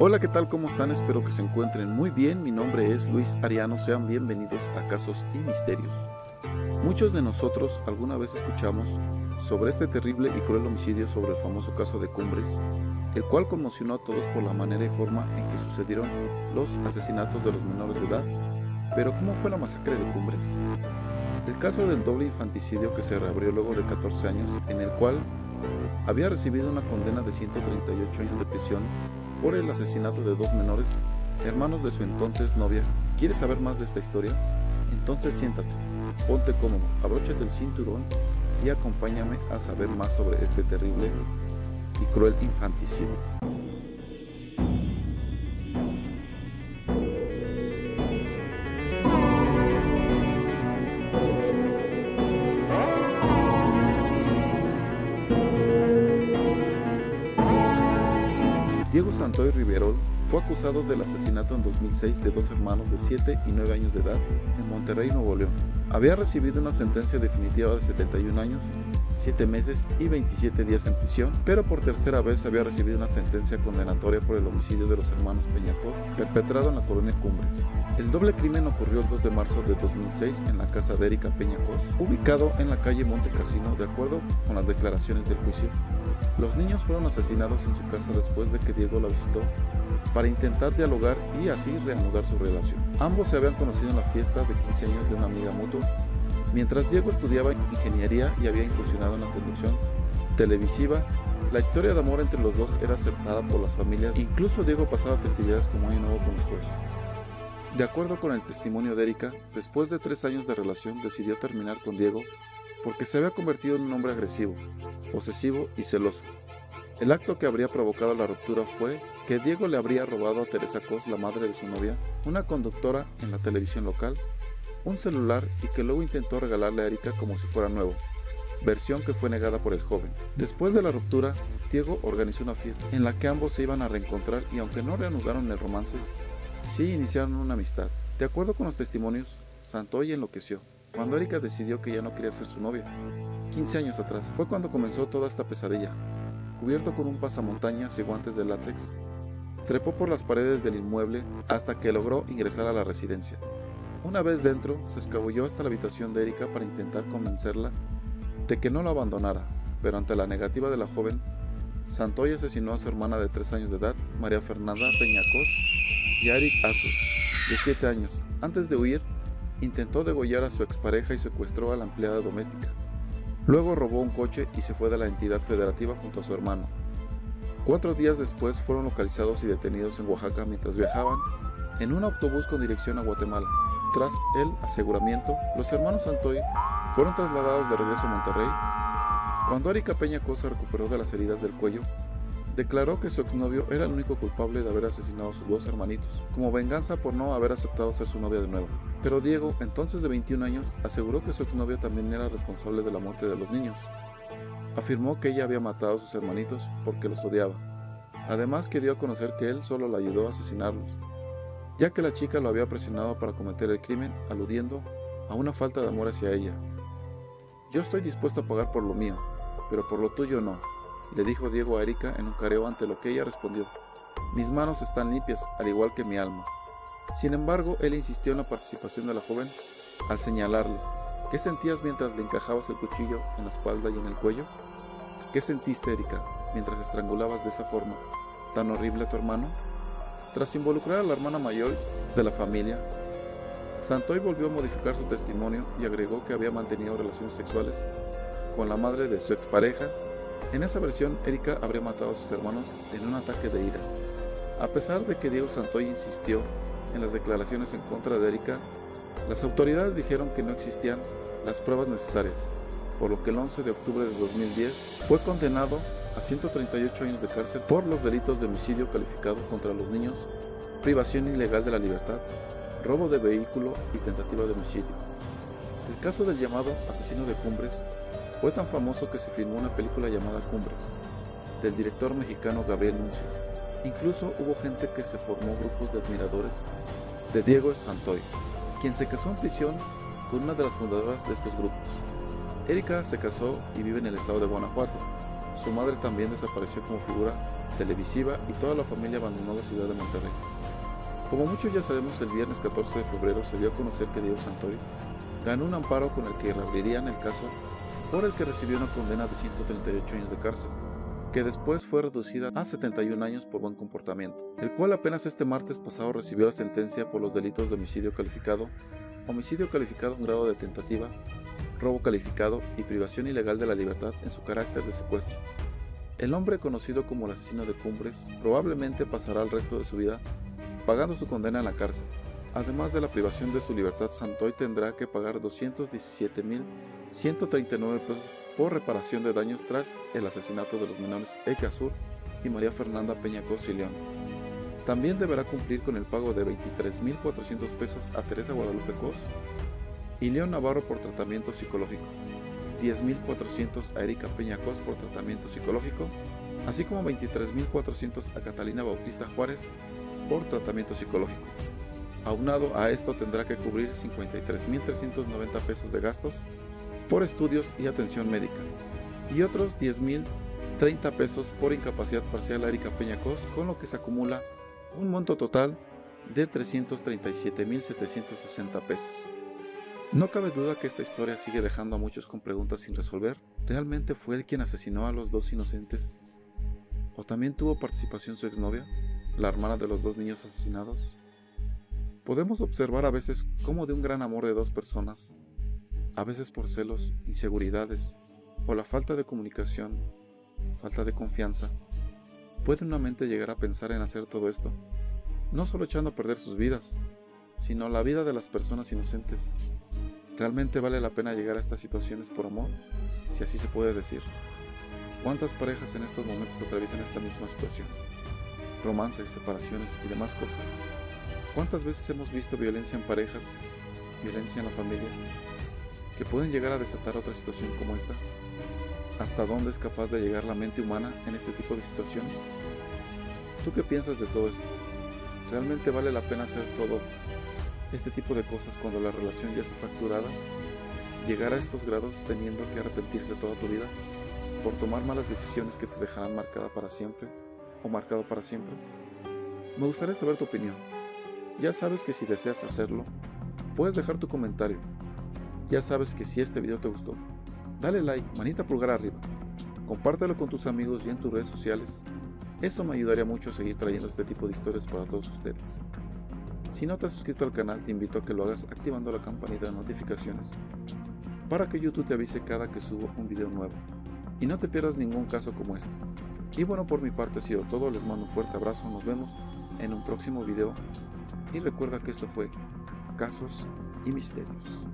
Hola, ¿qué tal? ¿Cómo están? Espero que se encuentren muy bien. Mi nombre es Luis Ariano. Sean bienvenidos a Casos y Misterios. Muchos de nosotros alguna vez escuchamos sobre este terrible y cruel homicidio sobre el famoso caso de Cumbres, el cual conmocionó a todos por la manera y forma en que sucedieron los asesinatos de los menores de edad. Pero ¿cómo fue la masacre de Cumbres? El caso del doble infanticidio que se reabrió luego de 14 años, en el cual había recibido una condena de 138 años de prisión por el asesinato de dos menores, hermanos de su entonces novia. ¿Quieres saber más de esta historia? Entonces siéntate, ponte cómodo, abróchate el cinturón y acompáñame a saber más sobre este terrible y cruel infanticidio. Santoy Riverol fue acusado del asesinato en 2006 de dos hermanos de 7 y 9 años de edad en Monterrey, Nuevo León. Había recibido una sentencia definitiva de 71 años, 7 meses y 27 días en prisión, pero por tercera vez había recibido una sentencia condenatoria por el homicidio de los hermanos Peñacot, perpetrado en la colonia Cumbres. El doble crimen ocurrió el 2 de marzo de 2006 en la casa de Erika Peñacos, ubicado en la calle Monte Casino, de acuerdo con las declaraciones del juicio. Los niños fueron asesinados en su casa después de que Diego la visitó para intentar dialogar y así reanudar su relación. Ambos se habían conocido en la fiesta de 15 años de una amiga mutua, mientras Diego estudiaba ingeniería y había incursionado en la conducción televisiva. La historia de amor entre los dos era aceptada por las familias, incluso Diego pasaba festividades como Año Nuevo con los dos. De acuerdo con el testimonio de Erika, después de tres años de relación decidió terminar con Diego porque se había convertido en un hombre agresivo, posesivo y celoso. El acto que habría provocado la ruptura fue que Diego le habría robado a Teresa Cos, la madre de su novia, una conductora en la televisión local, un celular y que luego intentó regalarle a Erika como si fuera nuevo, versión que fue negada por el joven. Después de la ruptura, Diego organizó una fiesta en la que ambos se iban a reencontrar y aunque no reanudaron el romance, sí iniciaron una amistad. De acuerdo con los testimonios, Santoy enloqueció cuando Erika decidió que ya no quería ser su novia. 15 años atrás fue cuando comenzó toda esta pesadilla. Cubierto con un pasamontañas y guantes de látex, trepó por las paredes del inmueble hasta que logró ingresar a la residencia. Una vez dentro, se escabulló hasta la habitación de Erika para intentar convencerla de que no lo abandonara, pero ante la negativa de la joven, Santoy asesinó a su hermana de 3 años de edad, María Fernanda Peñacos, y a Eric Azu, de 7 años. Antes de huir, intentó degollar a su expareja y secuestró a la empleada doméstica. Luego robó un coche y se fue de la entidad federativa junto a su hermano. Cuatro días después fueron localizados y detenidos en Oaxaca mientras viajaban en un autobús con dirección a Guatemala. Tras el aseguramiento, los hermanos Santoy fueron trasladados de regreso a Monterrey. Cuando Erika Peña Cosa recuperó de las heridas del cuello, declaró que su exnovio era el único culpable de haber asesinado a sus dos hermanitos, como venganza por no haber aceptado ser su novia de nuevo. Pero Diego, entonces de 21 años, aseguró que su exnovia también era responsable de la muerte de los niños. Afirmó que ella había matado a sus hermanitos porque los odiaba. Además que dio a conocer que él solo la ayudó a asesinarlos, ya que la chica lo había presionado para cometer el crimen, aludiendo a una falta de amor hacia ella. Yo estoy dispuesto a pagar por lo mío, pero por lo tuyo no, le dijo Diego a Erika en un careo ante lo que ella respondió. Mis manos están limpias, al igual que mi alma. Sin embargo, él insistió en la participación de la joven al señalarle, ¿qué sentías mientras le encajabas el cuchillo en la espalda y en el cuello? ¿Qué sentiste, Erika, mientras estrangulabas de esa forma tan horrible a tu hermano? Tras involucrar a la hermana mayor de la familia, Santoy volvió a modificar su testimonio y agregó que había mantenido relaciones sexuales con la madre de su expareja. En esa versión, Erika habría matado a sus hermanos en un ataque de ira. A pesar de que Diego Santoy insistió en las declaraciones en contra de Erika, las autoridades dijeron que no existían las pruebas necesarias, por lo que el 11 de octubre de 2010 fue condenado a 138 años de cárcel por los delitos de homicidio calificado contra los niños, privación ilegal de la libertad, robo de vehículo y tentativa de homicidio. El caso del llamado asesino de Cumbres fue tan famoso que se filmó una película llamada Cumbres, del director mexicano Gabriel Nuncio. Incluso hubo gente que se formó grupos de admiradores de Diego Santoy, quien se casó en prisión con una de las fundadoras de estos grupos. Erika se casó y vive en el estado de Guanajuato. Su madre también desapareció como figura televisiva y toda la familia abandonó la ciudad de Monterrey. Como muchos ya sabemos, el viernes 14 de febrero se dio a conocer que Diego Santoy ganó un amparo con el que reabrirían el caso por el que recibió una condena de 138 años de cárcel, que después fue reducida a 71 años por buen comportamiento, el cual apenas este martes pasado recibió la sentencia por los delitos de homicidio calificado, homicidio calificado en grado de tentativa, robo calificado y privación ilegal de la libertad en su carácter de secuestro. El hombre conocido como el asesino de Cumbres probablemente pasará el resto de su vida pagando su condena en la cárcel. Además de la privación de su libertad, Santoy tendrá que pagar 217.139 pesos por reparación de daños tras el asesinato de los menores Eke Azur y María Fernanda Peñacos y León. También deberá cumplir con el pago de 23.400 pesos a Teresa Guadalupe Cos y León Navarro por tratamiento psicológico, 10.400 a Erika Peñacos por tratamiento psicológico, así como 23.400 a Catalina Bautista Juárez por tratamiento psicológico. Aunado a esto tendrá que cubrir 53.390 pesos de gastos por estudios y atención médica y otros 10.030 pesos por incapacidad parcial a Erika Peñacos, con lo que se acumula un monto total de 337.760 pesos. No cabe duda que esta historia sigue dejando a muchos con preguntas sin resolver. ¿Realmente fue él quien asesinó a los dos inocentes? ¿O también tuvo participación su exnovia? la hermana de los dos niños asesinados, podemos observar a veces cómo de un gran amor de dos personas, a veces por celos, inseguridades o la falta de comunicación, falta de confianza, puede una mente llegar a pensar en hacer todo esto, no solo echando a perder sus vidas, sino la vida de las personas inocentes. ¿Realmente vale la pena llegar a estas situaciones por amor? Si así se puede decir. ¿Cuántas parejas en estos momentos atraviesan esta misma situación? romances, separaciones y demás cosas. ¿Cuántas veces hemos visto violencia en parejas, violencia en la familia, que pueden llegar a desatar otra situación como esta? ¿Hasta dónde es capaz de llegar la mente humana en este tipo de situaciones? ¿Tú qué piensas de todo esto? ¿Realmente vale la pena hacer todo este tipo de cosas cuando la relación ya está fracturada? ¿Llegar a estos grados teniendo que arrepentirse toda tu vida por tomar malas decisiones que te dejarán marcada para siempre? o marcado para siempre? Me gustaría saber tu opinión. Ya sabes que si deseas hacerlo, puedes dejar tu comentario. Ya sabes que si este video te gustó, dale like, manita pulgar arriba, compártelo con tus amigos y en tus redes sociales. Eso me ayudaría mucho a seguir trayendo este tipo de historias para todos ustedes. Si no te has suscrito al canal, te invito a que lo hagas activando la campanita de notificaciones para que YouTube te avise cada que subo un video nuevo y no te pierdas ningún caso como este. Y bueno, por mi parte ha sido todo, les mando un fuerte abrazo, nos vemos en un próximo video y recuerda que esto fue Casos y Misterios.